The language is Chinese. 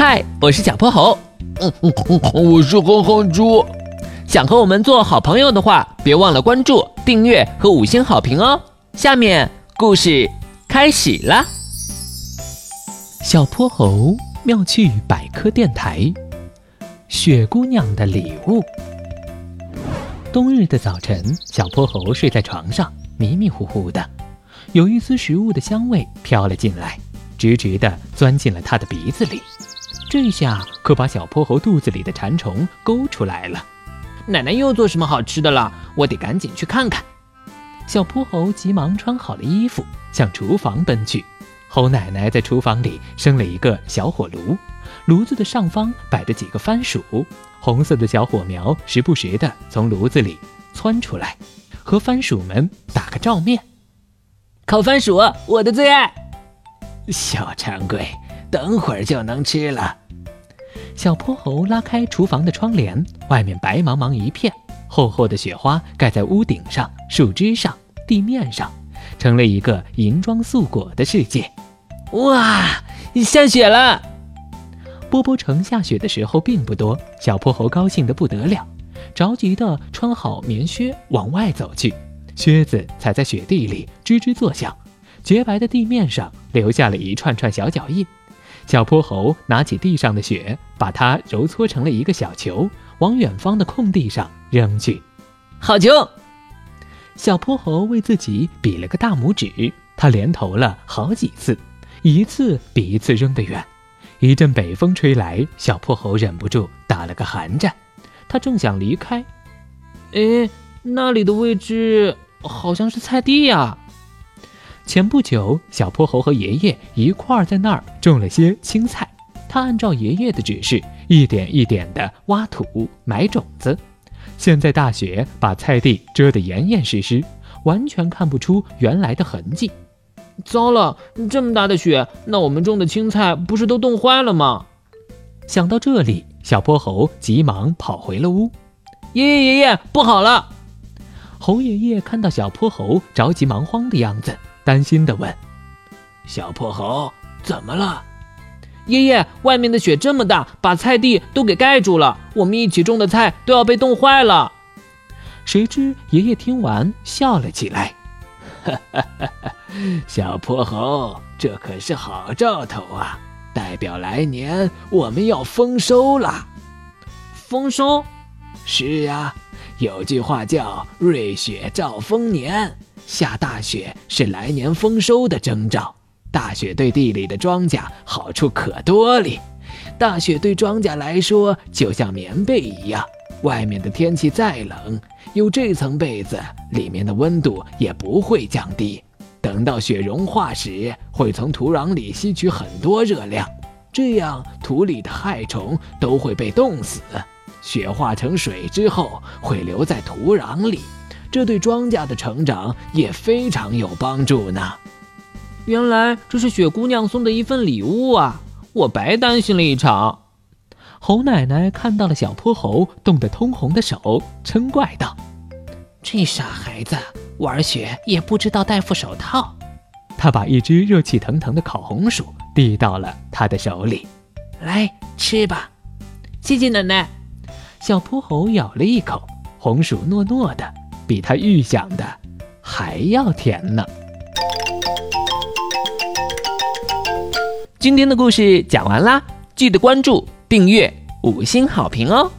嗨，我是小泼猴。嗯嗯嗯，我是哼哼猪。想和我们做好朋友的话，别忘了关注、订阅和五星好评哦。下面故事开始啦。小泼猴妙趣百科电台，雪姑娘的礼物。冬日的早晨，小泼猴睡在床上，迷迷糊糊的，有一丝食物的香味飘了进来，直直的钻进了他的鼻子里。这下可把小泼猴肚子里的馋虫勾出来了。奶奶又做什么好吃的了？我得赶紧去看看。小泼猴急忙穿好了衣服，向厨房奔去。猴奶奶在厨房里生了一个小火炉，炉子的上方摆着几个番薯，红色的小火苗时不时地从炉子里窜出来，和番薯们打个照面。烤番薯，我的最爱。小馋鬼。等会儿就能吃了。小泼猴拉开厨房的窗帘，外面白茫茫一片，厚厚的雪花盖在屋顶上、树枝上、地面上，成了一个银装素裹的世界。哇，下雪了！波波城下雪的时候并不多，小泼猴高兴得不得了，着急地穿好棉靴往外走去，靴子踩在雪地里吱吱作响，洁白的地面上留下了一串串小脚印。小泼猴拿起地上的雪，把它揉搓成了一个小球，往远方的空地上扔去。好球！小泼猴为自己比了个大拇指，他连投了好几次，一次比一次扔得远。一阵北风吹来，小泼猴忍不住打了个寒战。他正想离开，哎，那里的位置好像是菜地呀。前不久，小泼猴和爷爷一块儿在那儿种了些青菜。他按照爷爷的指示，一点一点地挖土、埋种子。现在大雪把菜地遮得严严实实，完全看不出原来的痕迹。糟了，这么大的雪，那我们种的青菜不是都冻坏了吗？想到这里，小泼猴急忙跑回了屋。爷爷，爷爷，不好了！猴爷爷看到小泼猴着急忙慌的样子。担心地问：“小破猴，怎么了？”爷爷，外面的雪这么大，把菜地都给盖住了，我们一起种的菜都要被冻坏了。谁知爷爷听完笑了起来：“哈哈哈哈小泼猴，这可是好兆头啊，代表来年我们要丰收了。”丰收？是呀，有句话叫‘瑞雪兆丰年’。下大雪是来年丰收的征兆，大雪对地里的庄稼好处可多哩。大雪对庄稼来说就像棉被一样，外面的天气再冷，有这层被子，里面的温度也不会降低。等到雪融化时，会从土壤里吸取很多热量，这样土里的害虫都会被冻死。雪化成水之后，会留在土壤里。这对庄稼的成长也非常有帮助呢。原来这是雪姑娘送的一份礼物啊！我白担心了一场。猴奶奶看到了小泼猴冻得通红的手，嗔怪道：“这傻孩子玩雪也不知道戴副手套。”她把一只热气腾腾的烤红薯递到了他的手里：“来吃吧。”谢谢奶奶。小泼猴咬了一口红薯，糯糯的。比他预想的还要甜呢。今天的故事讲完啦，记得关注、订阅、五星好评哦。